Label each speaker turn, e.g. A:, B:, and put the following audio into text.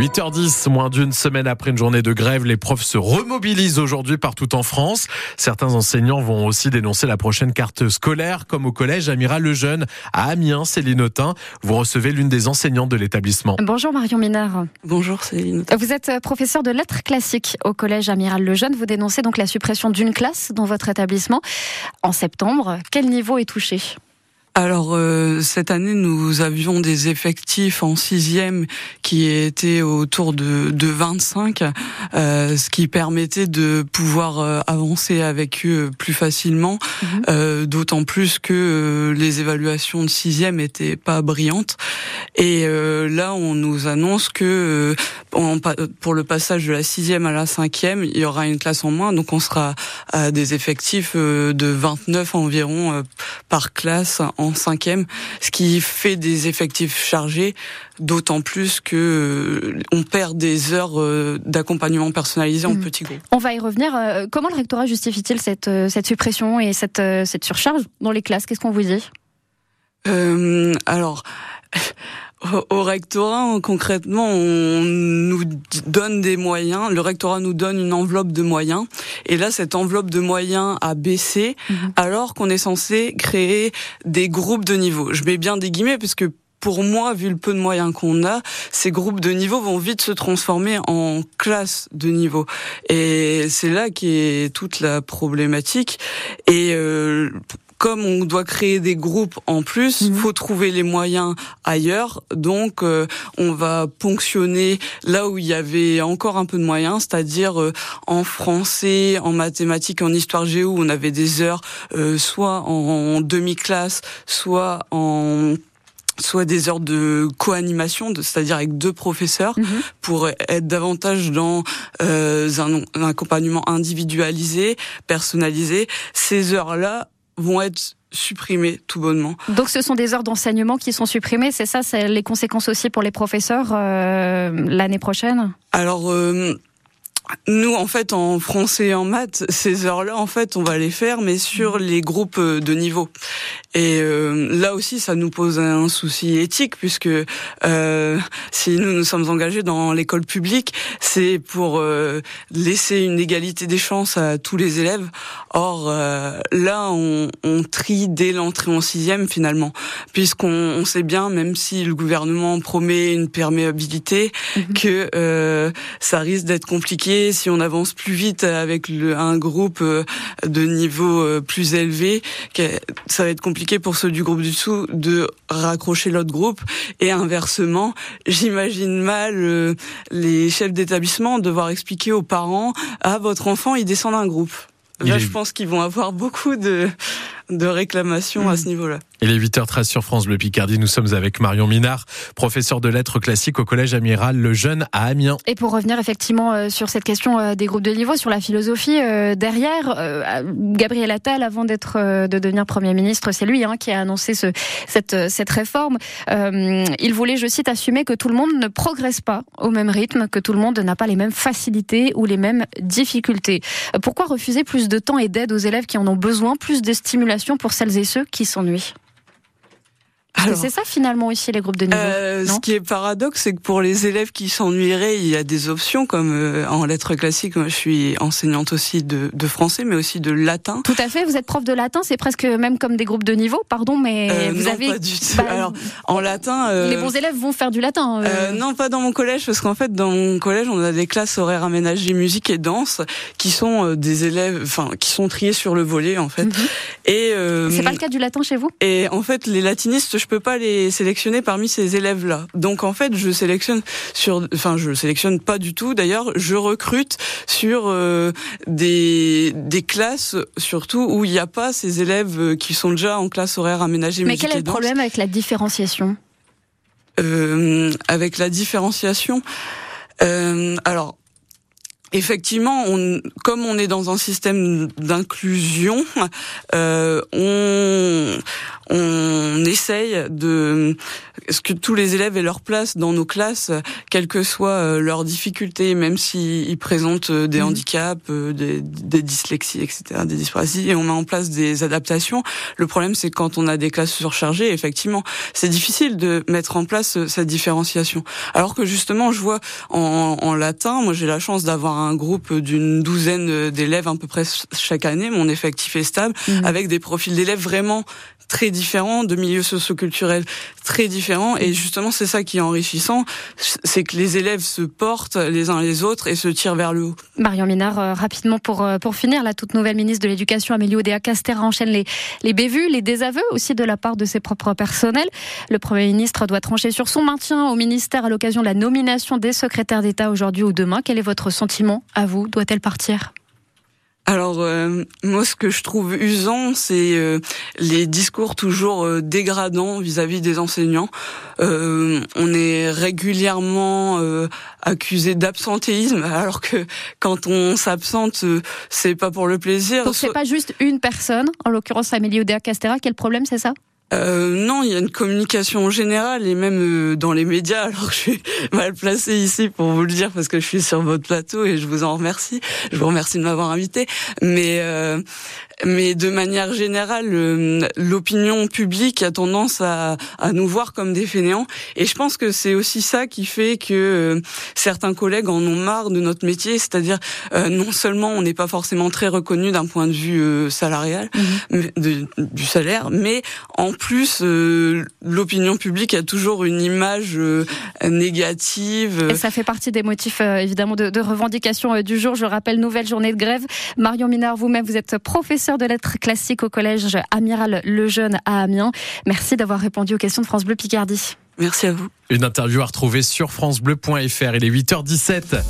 A: 8h10, moins d'une semaine après une journée de grève, les profs se remobilisent aujourd'hui partout en France. Certains enseignants vont aussi dénoncer la prochaine carte scolaire, comme au collège Amiral Lejeune à Amiens, Céline Autin. Vous recevez l'une des enseignantes de l'établissement.
B: Bonjour Marion Minard.
C: Bonjour Céline.
B: Vous êtes professeur de lettres classiques au collège Amiral Lejeune. Vous dénoncez donc la suppression d'une classe dans votre établissement en septembre. Quel niveau est touché?
C: Alors euh, cette année, nous avions des effectifs en sixième qui étaient autour de, de 25, euh, ce qui permettait de pouvoir euh, avancer avec eux plus facilement, mhm. d'autant plus que les évaluations de sixième étaient pas brillantes. Et là, on nous annonce que pour le passage de la sixième à la cinquième, il y aura une classe en moins, donc on sera à des effectifs de 29 environ par classe en cinquième, ce qui fait des effectifs chargés, d'autant plus que euh, on perd des heures euh, d'accompagnement personnalisé en hmm. petits groupes.
B: On va y revenir. Euh, comment le rectorat justifie-t-il cette, cette suppression et cette, cette surcharge dans les classes? Qu'est-ce qu'on vous dit?
C: Alors au rectorat, concrètement, on nous donne des moyens. Le rectorat nous donne une enveloppe de moyens. Et là, cette enveloppe de moyens a baissé, mhm. alors qu'on est censé créer des groupes de niveau. Je mets bien des guillemets, parce que pour moi, vu le peu de moyens qu'on a, ces groupes de niveau vont vite se transformer en classes de niveau. Et c'est là qui est toute la problématique. Et euh, comme on doit créer des groupes en plus, il mhm. faut trouver les moyens ailleurs. Donc, euh, on va ponctionner là où il y avait encore un peu de moyens, c'est-à-dire euh, en français, en mathématiques, en histoire géo, on avait des heures euh, soit en, demi-classe, soit en soit des heures de co-animation, c'est-à-dire avec deux professeurs, mhm. pour être davantage dans un, un accompagnement individualisé, personnalisé. Ces heures-là, vont être supprimées tout bonnement.
B: Donc ce sont des heures d'enseignement qui sont supprimées, c'est ça, c'est les conséquences aussi pour les professeurs euh, l'année prochaine?
C: Alors euh, nous, en fait, en français et en maths, ces heures-là, en fait, on va les faire, mais sur les groupes de niveau. Et euh, là aussi, ça nous pose un souci éthique, puisque euh, si nous nous sommes engagés dans l'école publique, c'est pour euh, laisser une égalité des chances à tous les élèves. Or, euh, là, on, on, trie dès l'entrée en sixième, finalement, puisqu'on on sait bien, même si le gouvernement promet une perméabilité, mmh. que ça risque d'être compliqué si on avance plus vite avec le, un groupe euh, de niveau euh, plus élevé, ça va être compliqué pour ceux du groupe du dessous de raccrocher l'autre groupe. Et inversement, j'imagine mal euh, les chefs d'établissement devoir expliquer aux parents à ah, votre enfant il descend d'un groupe. Là, je pense qu'ils vont avoir beaucoup de de réclamations à ce niveau-là.
A: Il est 8h13 sur France Bleu Picardie. Nous sommes avec Marion Minard, professeur de lettres classiques au Collège Amiral Le Jeune à Amiens.
B: Et pour revenir effectivement euh, sur cette question euh, des groupes de niveau, sur la philosophie euh, derrière, Gabriel Attal, avant d'être de devenir Premier ministre, c'est lui hein, qui a annoncé ce, cette, cette réforme. il voulait, je cite, assumer que tout le monde ne progresse pas au même rythme, que tout le monde n'a pas les mêmes facilités ou les mêmes difficultés. Pourquoi refuser plus de temps et d'aide aux élèves qui en ont besoin, plus de stimulation pour celles et ceux qui s'ennuient c'est ça finalement aussi les groupes de niveau. Euh,
C: ce qui est paradoxe, c'est que pour les élèves qui s'ennuieraient, il y a des options comme euh, en lettres classiques. Moi, je suis enseignante aussi de, de, français, mais aussi de latin.
B: Tout à fait. Vous êtes prof de latin, c'est presque même comme des groupes de niveau, pardon, mais euh, vous
C: non,
B: avez.
C: Pas du tout. Bah, Alors, en latin. Euh,
B: les bons élèves vont faire du latin.
C: Euh. non, pas dans mon collège, parce qu'en fait, dans mon collège, on a des classes horaires aménagées musique et danse, qui sont des élèves, enfin, qui sont triés sur le volet, en fait. Mhm.
B: Et c'est pas le cas du latin chez vous?
C: Et en fait, les latinistes, je peux pas les sélectionner parmi ces élèves-là. Donc en fait, je sélectionne sur, enfin, je sélectionne pas du tout. D'ailleurs, je recrute sur euh, des des classes surtout où il n'y a pas ces élèves euh, qui sont déjà en classe horaire aménagée.
B: Mais quel est le problème avec la différenciation?
C: Euh, Avec la différenciation. Euh, alors, Effectivement, on, comme on est dans un système d'inclusion, euh, on, on essaye de ce que tous les élèves aient leur place dans nos classes, quelles que soient leurs difficultés, même s'ils présentent des mmh. handicaps, des, des, dyslexies, etc., des dyspraxies, et on met en place des adaptations. Le problème, c'est quand on a des classes surchargées, effectivement, c'est difficile de mettre en place cette différenciation. Alors que justement, je vois en, en latin, moi j'ai la chance d'avoir un groupe d'une douzaine d'élèves à peu près chaque année, mon effectif est stable, mmh. avec des profils d'élèves vraiment très différents, de milieux socioculturels très différents. Et justement, c'est ça qui est enrichissant, c'est que les élèves se portent les uns les autres et se tirent vers le haut.
B: Marion Minard, euh, rapidement pour, euh, pour finir, la toute nouvelle ministre de l'Éducation, Amélie Oudéa-Castera, enchaîne les, les bévues, les désaveux aussi de la part de ses propres personnels. Le Premier ministre doit trancher sur son maintien au ministère à l'occasion de la nomination des secrétaires d'État aujourd'hui ou demain. Quel est votre sentiment à vous Doit-elle partir?
C: Alors euh, moi ce que je trouve usant c'est euh, les discours toujours euh, dégradants vis-à-vis des enseignants. on est régulièrement accusé d'absentéisme alors que quand on s'absente c'est pas pour le plaisir.
B: Donc c'est pas juste une personne, en l'occurrence Amélie Oudéa Castera, quel problème c'est ça?
C: Euh, non, il y a une communication générale et même euh, dans les médias. Alors je suis mal placée ici pour vous le dire parce que je suis sur votre plateau et je vous en remercie. Je vous remercie de m'avoir invité. Mais euh, mais de manière générale, euh, l'opinion publique a tendance à, à, nous voir comme des fainéants. Et je pense que c'est aussi ça qui fait que euh, certains collègues en ont marre de notre métier, c'est-à-dire euh, non seulement on n'est pas forcément très reconnu d'un point de vue salarial, mhm. du salaire, mais en plus l'opinion publique a toujours une image négative.
B: Et ça fait partie des motifs évidemment de, de revendication du jour. Je rappelle, nouvelle journée de grève. Marion Minard, vous-même, vous êtes professeur de lettres classiques au collège Amiral Lejeune à Amiens. Merci d'avoir répondu aux questions de France Bleu Picardie.
C: Merci à vous.
A: Une interview à retrouver sur francebleu.fr. Il est 8h17.